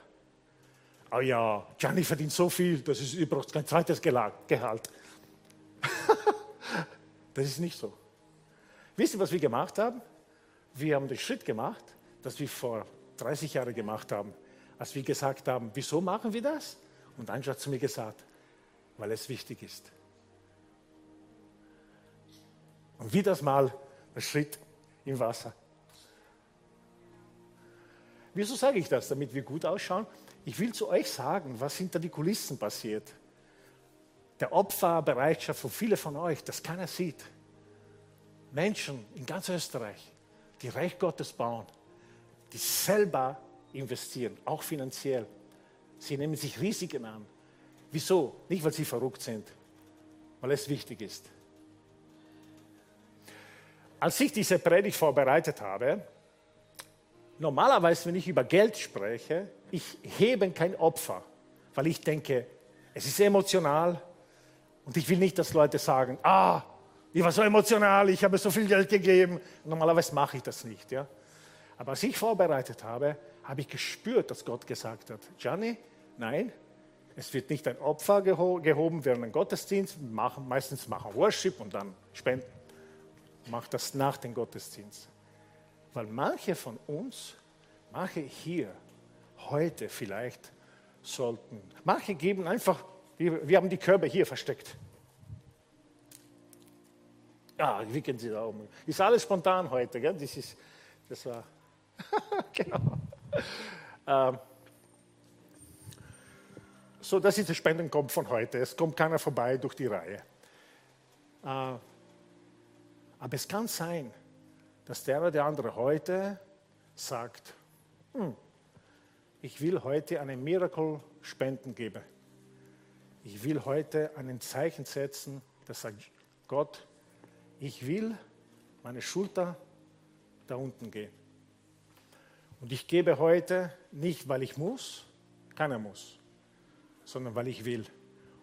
Oh ja, Gianni verdient so viel, das ist übrigens kein zweites Gehalt. das ist nicht so. Wisst ihr, was wir gemacht haben? Wir haben den Schritt gemacht das wir vor 30 Jahren gemacht haben, als wir gesagt haben, wieso machen wir das? Und Angela hat zu mir gesagt, weil es wichtig ist. Und wie das mal ein Schritt im Wasser. Wieso sage ich das? Damit wir gut ausschauen? Ich will zu euch sagen, was hinter die Kulissen passiert. Der Opferbereitschaft von vielen von euch, das keiner sieht. Menschen in ganz Österreich, die Reich Gottes bauen, die selber investieren, auch finanziell. Sie nehmen sich Risiken an. Wieso? Nicht, weil sie verrückt sind, weil es wichtig ist. Als ich diese Predigt vorbereitet habe, normalerweise, wenn ich über Geld spreche, ich hebe kein Opfer, weil ich denke, es ist emotional und ich will nicht, dass Leute sagen, ah, ich war so emotional, ich habe so viel Geld gegeben. Normalerweise mache ich das nicht. Ja? Aber als ich vorbereitet habe, habe ich gespürt, dass Gott gesagt hat, Gianni, nein, es wird nicht ein Opfer geho gehoben während einem Gottesdienst, machen, meistens machen Worship und dann spenden. Mach das nach dem Gottesdienst. Weil manche von uns, manche hier, heute vielleicht sollten, manche geben einfach, wir, haben die Körbe hier versteckt. Ja, wickeln Sie da um. Ist alles spontan heute, gell? Das, ist, das war, genau. Ähm, so, das ist der Spendenkomp von heute. Es kommt keiner vorbei durch die Reihe. Äh, aber es kann sein, dass der oder der andere heute sagt, hm, ich will heute einen Miracle Spenden geben. Ich will heute ein Zeichen setzen, das sagt, Gott, ich will meine Schulter da unten gehen. Und ich gebe heute nicht, weil ich muss, keiner muss, sondern weil ich will.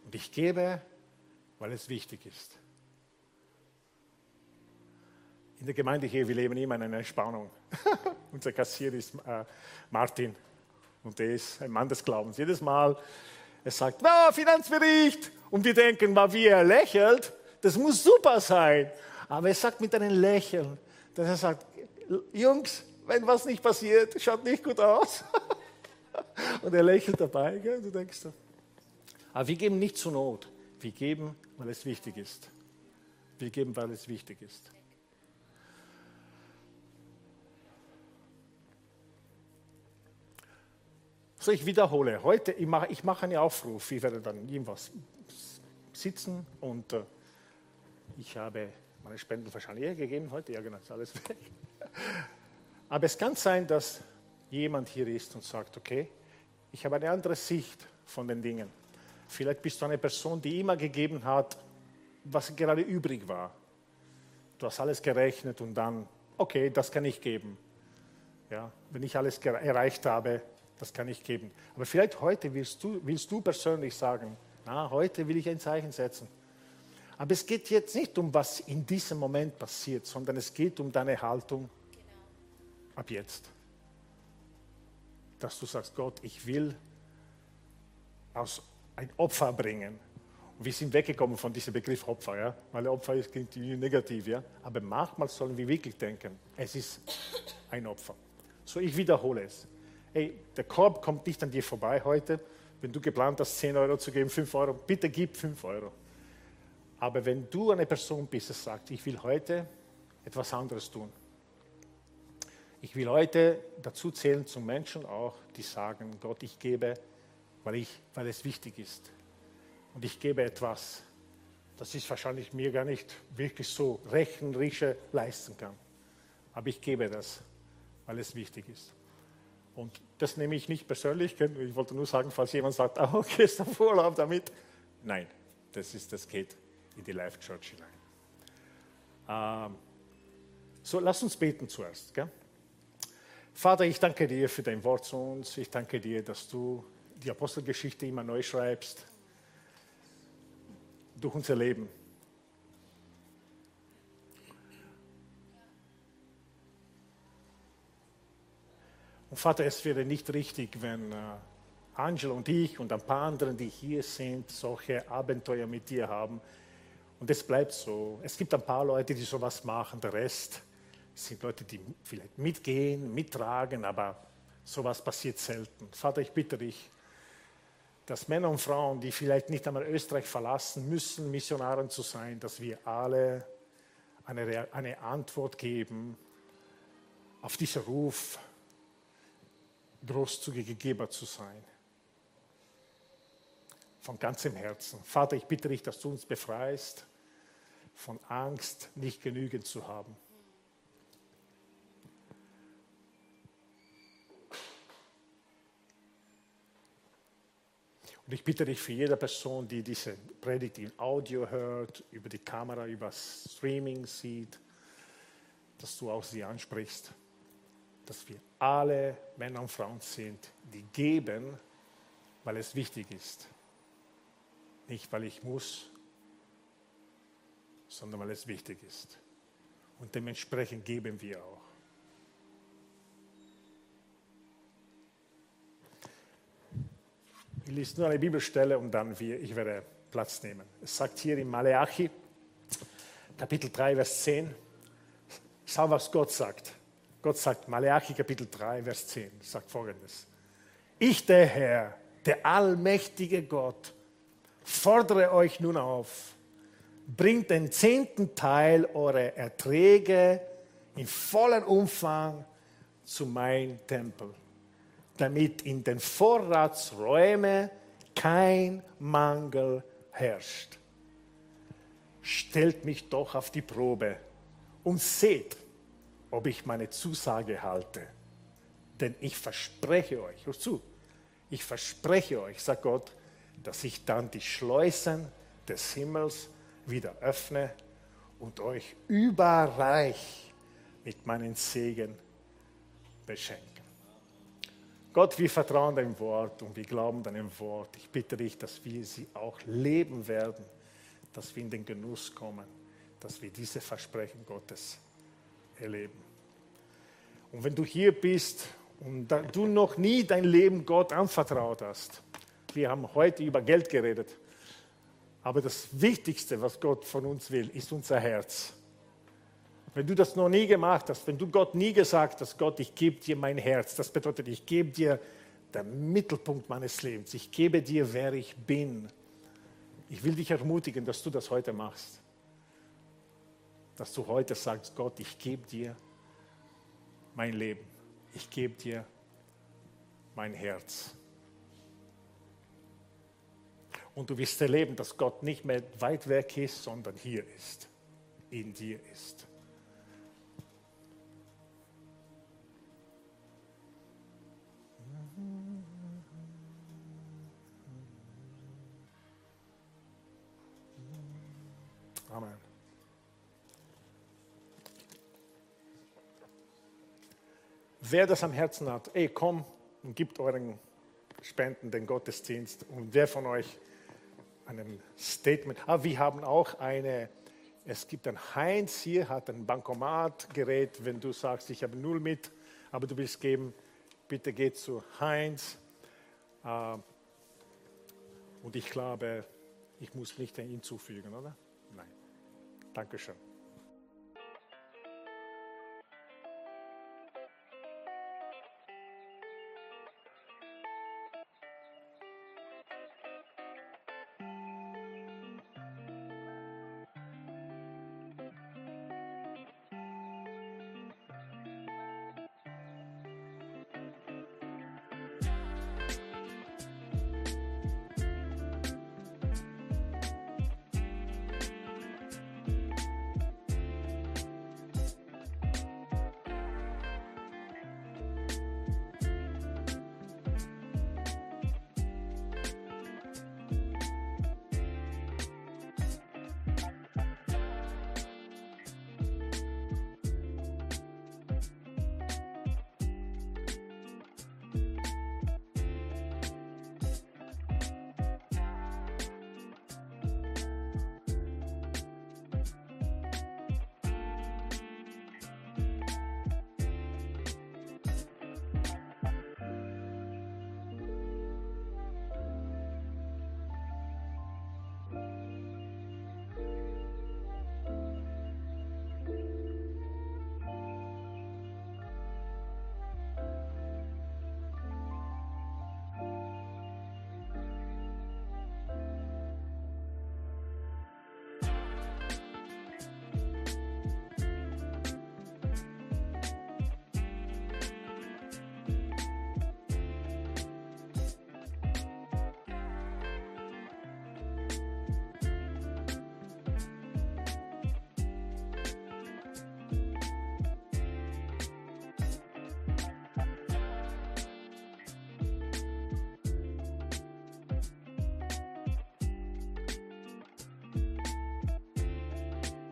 Und ich gebe, weil es wichtig ist. In der Gemeinde hier, wir leben immer in einer Spannung. Unser Kassier ist äh, Martin und er ist ein Mann des Glaubens. Jedes Mal, er sagt, na, Finanzbericht. Und wir denken, mal, wie er lächelt, das muss super sein. Aber er sagt mit einem Lächeln, dass er sagt, Jungs, wenn was nicht passiert, schaut nicht gut aus. Und er lächelt dabei. Gell? Du denkst, aber wir geben nicht zur Not. Wir geben, weil es wichtig ist. Wir geben, weil es wichtig ist. So, ich wiederhole. Heute, ich mache, ich mache einen Aufruf. Ich werde dann irgendwas sitzen und äh, ich habe meine Spenden wahrscheinlich eher gegeben heute. Ja, genau, ist alles weg. Aber es kann sein, dass jemand hier ist und sagt, okay, ich habe eine andere Sicht von den Dingen. Vielleicht bist du eine Person, die immer gegeben hat, was gerade übrig war. Du hast alles gerechnet und dann, okay, das kann ich geben. Ja, wenn ich alles erreicht habe, das kann ich geben. Aber vielleicht heute willst du, willst du persönlich sagen, na, heute will ich ein Zeichen setzen. Aber es geht jetzt nicht um, was in diesem Moment passiert, sondern es geht um deine Haltung genau. ab jetzt. Dass du sagst, Gott, ich will aus ein Opfer bringen. Und wir sind weggekommen von diesem Begriff Opfer, ja? weil Opfer ist klingt negativ, ja? aber manchmal sollen wir wirklich denken, es ist ein Opfer. So, ich wiederhole es. Hey, der Korb kommt nicht an dir vorbei heute. Wenn du geplant hast, 10 Euro zu geben, 5 Euro, bitte gib 5 Euro. Aber wenn du eine Person bist, die sagt, ich will heute etwas anderes tun. Ich will heute dazu zählen zu Menschen auch, die sagen, Gott, ich gebe weil, ich, weil es wichtig ist. Und ich gebe etwas, das ich wahrscheinlich mir gar nicht wirklich so rechenrische leisten kann. Aber ich gebe das, weil es wichtig ist. Und das nehme ich nicht persönlich. Ich wollte nur sagen, falls jemand sagt, oh, okay, ist der Urlaub damit. Nein, das, ist, das geht in die Life Church hinein. Ähm, so, lass uns beten zuerst. Gell? Vater, ich danke dir für dein Wort zu uns. Ich danke dir, dass du die Apostelgeschichte immer neu schreibst, durch unser Leben. Und Vater, es wäre nicht richtig, wenn äh, Angela und ich und ein paar anderen, die hier sind, solche Abenteuer mit dir haben. Und es bleibt so. Es gibt ein paar Leute, die sowas machen, der Rest Es sind Leute, die vielleicht mitgehen, mittragen, aber sowas passiert selten. Vater, ich bitte dich, dass Männer und Frauen, die vielleicht nicht einmal Österreich verlassen müssen, Missionaren zu sein, dass wir alle eine, eine Antwort geben auf diesen Ruf, großzügige Geber zu sein. Von ganzem Herzen. Vater, ich bitte dich, dass du uns befreist von Angst, nicht genügend zu haben. Und ich bitte dich für jede Person, die diese Predigt in Audio hört, über die Kamera, über Streaming sieht, dass du auch sie ansprichst, dass wir alle Männer und Frauen sind, die geben, weil es wichtig ist. Nicht, weil ich muss, sondern weil es wichtig ist. Und dementsprechend geben wir auch. Ich lese nur eine Bibelstelle und dann wir, ich werde Platz nehmen. Es sagt hier in Maleachi, Kapitel 3, Vers 10, schau, was Gott sagt. Gott sagt, Maleachi Kapitel 3, Vers 10, sagt folgendes. Ich, der Herr, der allmächtige Gott, fordere euch nun auf, bringt den zehnten Teil eurer Erträge in vollem Umfang zu meinem Tempel damit in den Vorratsräumen kein Mangel herrscht. Stellt mich doch auf die Probe und seht, ob ich meine Zusage halte. Denn ich verspreche euch, hör zu, ich verspreche euch, sagt Gott, dass ich dann die Schleusen des Himmels wieder öffne und euch überreich mit meinen Segen beschenke. Gott, wir vertrauen deinem Wort und wir glauben deinem Wort. Ich bitte dich, dass wir sie auch leben werden, dass wir in den Genuss kommen, dass wir diese Versprechen Gottes erleben. Und wenn du hier bist und du noch nie dein Leben Gott anvertraut hast, wir haben heute über Geld geredet, aber das Wichtigste, was Gott von uns will, ist unser Herz. Wenn du das noch nie gemacht hast, wenn du Gott nie gesagt hast, Gott, ich gebe dir mein Herz, das bedeutet, ich gebe dir den Mittelpunkt meines Lebens, ich gebe dir, wer ich bin. Ich will dich ermutigen, dass du das heute machst. Dass du heute sagst, Gott, ich gebe dir mein Leben, ich gebe dir mein Herz. Und du wirst erleben, dass Gott nicht mehr weit weg ist, sondern hier ist, in dir ist. Wer das am Herzen hat, ey, komm und gibt euren Spenden den Gottesdienst. Und wer von euch ein Statement, ah, wir haben auch eine, es gibt ein Heinz hier, hat ein Bankomatgerät, wenn du sagst, ich habe null mit, aber du willst geben, bitte geh zu Heinz. Äh, und ich glaube, ich muss nicht hinzufügen, oder? Dankeschön.